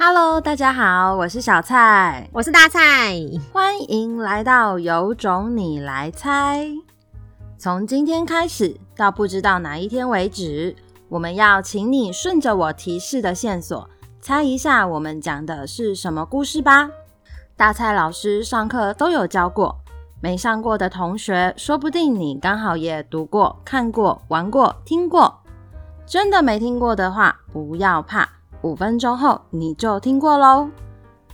Hello，大家好，我是小蔡，我是大蔡，欢迎来到有种你来猜。从今天开始到不知道哪一天为止，我们要请你顺着我提示的线索，猜一下我们讲的是什么故事吧。大蔡老师上课都有教过，没上过的同学，说不定你刚好也读过、看过、玩过、听过。真的没听过的话，不要怕。五分钟后你就听过喽。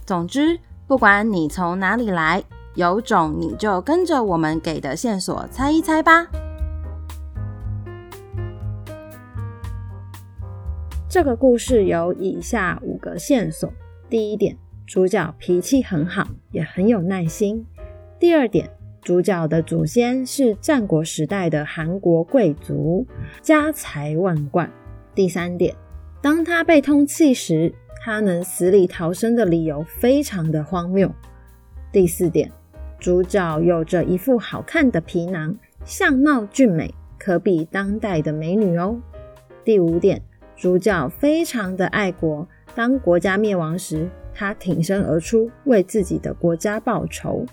总之，不管你从哪里来，有种你就跟着我们给的线索猜一猜吧。这个故事有以下五个线索：第一点，主角脾气很好，也很有耐心；第二点，主角的祖先是战国时代的韩国贵族，家财万贯；第三点。当他被通缉时，他能死里逃生的理由非常的荒谬。第四点，主角有着一副好看的皮囊，相貌俊美，可比当代的美女哦。第五点，主角非常的爱国，当国家灭亡时，他挺身而出，为自己的国家报仇。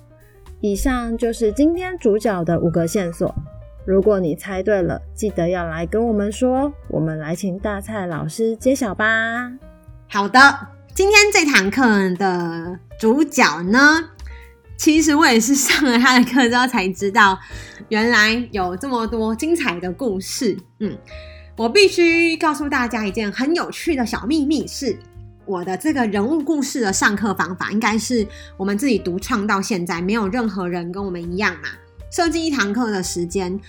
以上就是今天主角的五个线索。如果你猜对了，记得要来跟我们说，我们来请大蔡老师揭晓吧。好的，今天这堂课的主角呢，其实我也是上了他的课之后才知道，原来有这么多精彩的故事。嗯，我必须告诉大家一件很有趣的小秘密，是我的这个人物故事的上课方法，应该是我们自己独创到现在，没有任何人跟我们一样嘛。设计一堂课的时间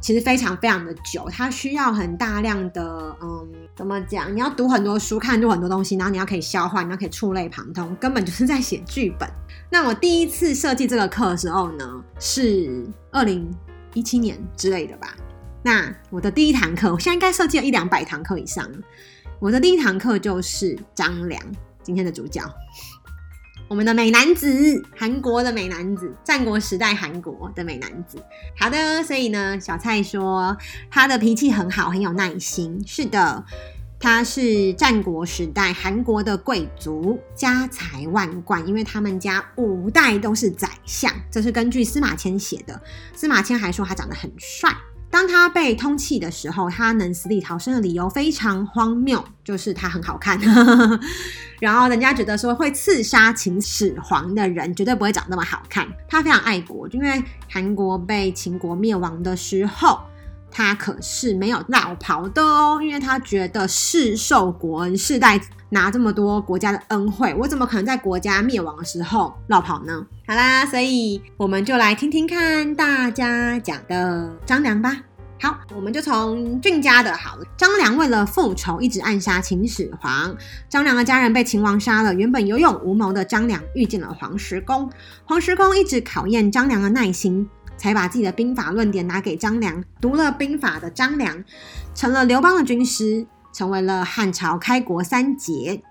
其实非常非常的久，它需要很大量的，嗯，怎么讲？你要读很多书，看很多很多东西，然后你要可以消化，你要可以触类旁通，根本就是在写剧本。那我第一次设计这个课的时候呢，是二零一七年之类的吧。那我的第一堂课，我现在应该设计了一两百堂课以上。我的第一堂课就是张良，今天的主角。我们的美男子，韩国的美男子，战国时代韩国的美男子。好的，所以呢，小蔡说他的脾气很好，很有耐心。是的，他是战国时代韩国的贵族，家财万贯，因为他们家五代都是宰相。这是根据司马迁写的。司马迁还说他长得很帅。当他被通缉的时候，他能死里逃生的理由非常荒谬，就是他很好看。然后人家觉得说会刺杀秦始皇的人绝对不会长那么好看。他非常爱国，因为韩国被秦国灭亡的时候，他可是没有落跑的哦，因为他觉得世受国恩，世代拿这么多国家的恩惠，我怎么可能在国家灭亡的时候落跑呢？好啦，所以我们就来听听看大家讲的张良吧。好，我们就从俊家的好了。张良为了复仇，一直暗杀秦始皇。张良的家人被秦王杀了。原本有勇无谋的张良遇见了黄石公，黄石公一直考验张良的耐心，才把自己的兵法论点拿给张良。读了兵法的张良，成了刘邦的军师，成为了汉朝开国三杰。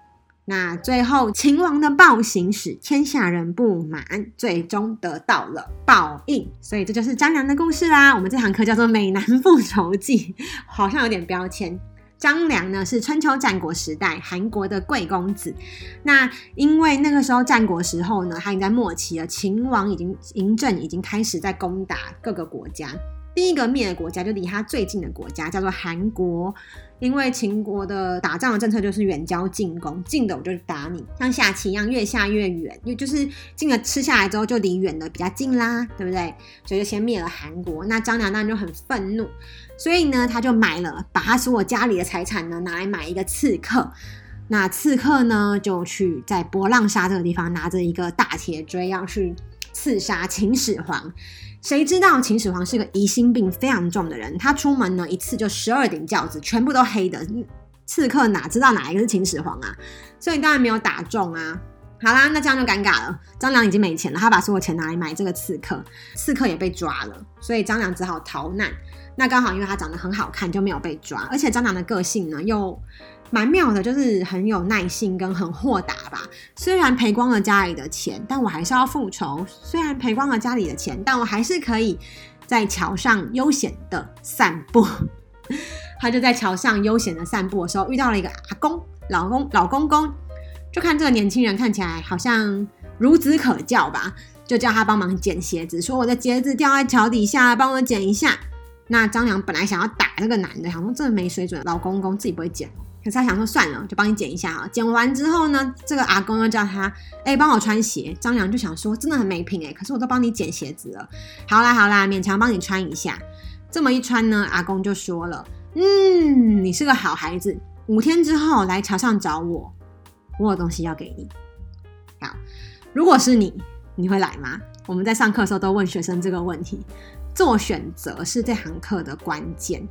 那最后，秦王的暴行使天下人不满，最终得到了报应。所以这就是张良的故事啦。我们这堂课叫做《美男复仇记》，好像有点标签。张良呢是春秋战国时代韩国的贵公子。那因为那个时候战国时候呢，他已经在末期了，秦王已经嬴政已经开始在攻打各个国家。第一个灭的国家就离他最近的国家叫做韩国，因为秦国的打仗的政策就是远交近攻，近的我就打你，像下棋一样越下越远，因为就是近的吃下来之后就离远的比较近啦，对不对？所以就先灭了韩国。那张良当然就很愤怒，所以呢他就买了，把他所有家里的财产呢拿来买一个刺客。那刺客呢就去在博浪沙这个地方拿着一个大铁锥要去刺杀秦始皇。谁知道秦始皇是个疑心病非常重的人，他出门呢一次就十二顶轿子，全部都黑的。刺客哪知道哪一个是秦始皇啊？所以当然没有打中啊。好啦，那这样就尴尬了。张良已经没钱了，他把所有钱拿来买这个刺客，刺客也被抓了，所以张良只好逃难。那刚好因为他长得很好看，就没有被抓。而且张良的个性呢又蛮妙的，就是很有耐心跟很豁达吧。虽然赔光了家里的钱，但我还是要复仇。虽然赔光了家里的钱，但我还是可以在桥上悠闲的散步。他就在桥上悠闲的散步的时候，遇到了一个阿公，老公老公公。就看这个年轻人看起来好像孺子可教吧，就叫他帮忙捡鞋子，说我的鞋子掉在桥底下，帮我捡一下。那张良本来想要打那个男的，想说这没水准，老公公自己不会捡，可是他想说算了，就帮你剪一下啊。剪完之后呢，这个阿公又叫他，哎、帮我穿鞋。张良就想说真的很没品哎，可是我都帮你捡鞋子了，好啦好啦，勉强帮你穿一下。这么一穿呢，阿公就说了，嗯，你是个好孩子，五天之后来桥上找我，我有东西要给你。好，如果是你，你会来吗？我们在上课的时候都问学生这个问题。做选择是这堂课的关键。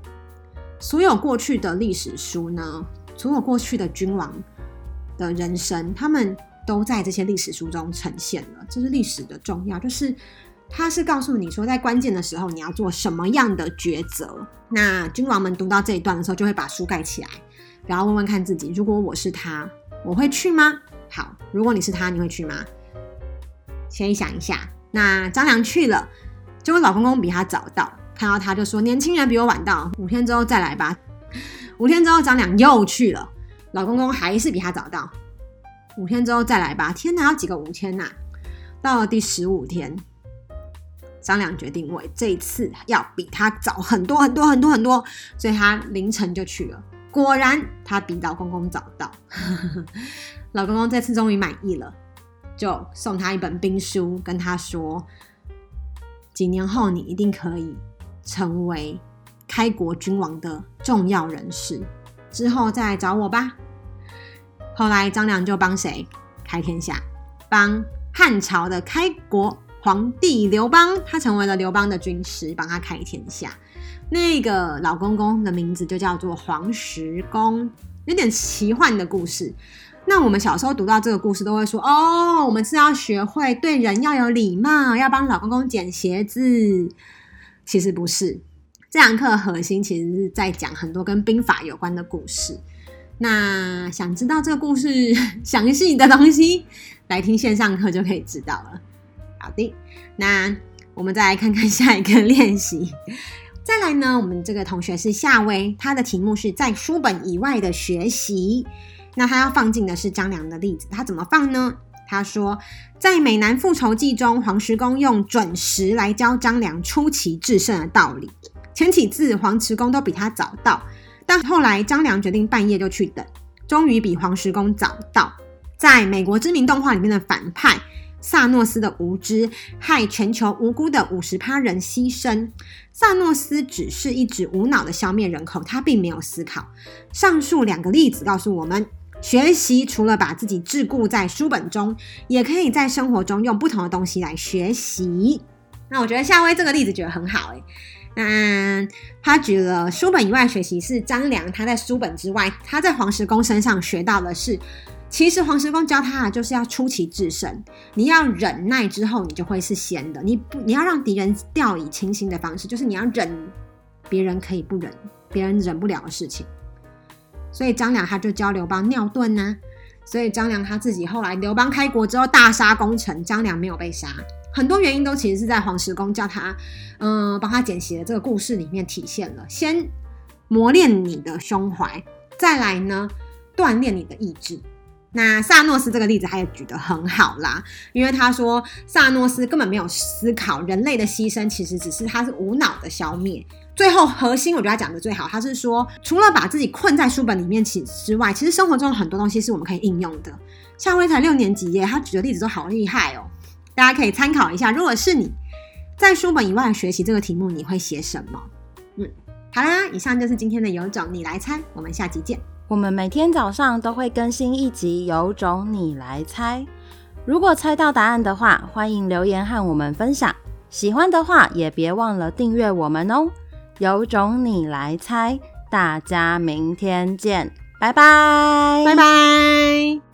所有过去的历史书呢，所有过去的君王的人生，他们都在这些历史书中呈现了。这是历史的重要，就是它是告诉你说，在关键的时候你要做什么样的抉择。那君王们读到这一段的时候，就会把书盖起来，然后问问看自己：如果我是他，我会去吗？好，如果你是他，你会去吗？先想一下。那张良去了。结果老公公比他早到，看到他就说：“年轻人比我晚到，五天之后再来吧。”五天之后，张良又去了，老公公还是比他早到，五天之后再来吧。天哪，要几个五天呐？到了第十五天，张良决定，我这一次要比他早很多很多很多很多，所以他凌晨就去了。果然，他比老公公早到。老公公这次终于满意了，就送他一本兵书，跟他说。几年后，你一定可以成为开国君王的重要人士。之后再来找我吧。后来张良就帮谁开天下？帮汉朝的开国皇帝刘邦，他成为了刘邦的军师，帮他开天下。那个老公公的名字就叫做黄石公，有点奇幻的故事。那我们小时候读到这个故事，都会说：“哦，我们是要学会对人要有礼貌，要帮老公公捡鞋子。”其实不是，这堂课核心其实是在讲很多跟兵法有关的故事。那想知道这个故事 详细的东西，来听线上课就可以知道了。好的，那我们再来看看下一个练习。再来呢，我们这个同学是夏威，他的题目是在书本以外的学习。那他要放进的是张良的例子，他怎么放呢？他说，在《美男复仇记》中，黄石公用准时来教张良出奇制胜的道理。前几次黄石公都比他早到，但后来张良决定半夜就去等，终于比黄石公早到。在美国知名动画里面的反派萨诺斯的无知，害全球无辜的五十趴人牺牲。萨诺斯只是一直无脑的消灭人口，他并没有思考。上述两个例子告诉我们。学习除了把自己桎梏在书本中，也可以在生活中用不同的东西来学习。那我觉得夏威这个例子觉得很好诶，那他举了书本以外学习是张良，他在书本之外，他在黄石公身上学到的是，其实黄石公教他的就是要出奇制胜。你要忍耐之后，你就会是先的。你不，你要让敌人掉以轻心的方式，就是你要忍别人可以不忍，别人忍不了的事情。所以张良他就教刘邦尿遁呢、啊，所以张良他自己后来刘邦开国之后大杀功臣，张良没有被杀，很多原因都其实是在黄石公叫他，嗯、帮他捡鞋的这个故事里面体现了。先磨练你的胸怀，再来呢锻炼你的意志。那萨诺斯这个例子他也举得很好啦，因为他说萨诺斯根本没有思考人类的牺牲，其实只是他是无脑的消灭。最后核心，我觉得他讲的最好，他是说，除了把自己困在书本里面其之外，其实生活中很多东西是我们可以应用的。夏威才六年级耶，他举的例子都好厉害哦，大家可以参考一下。如果是你在书本以外学习这个题目，你会写什么？嗯，好啦，以上就是今天的有种你来猜，我们下集见。我们每天早上都会更新一集有种你来猜，如果猜到答案的话，欢迎留言和我们分享。喜欢的话也别忘了订阅我们哦。有种你来猜，大家明天见，拜拜，拜拜。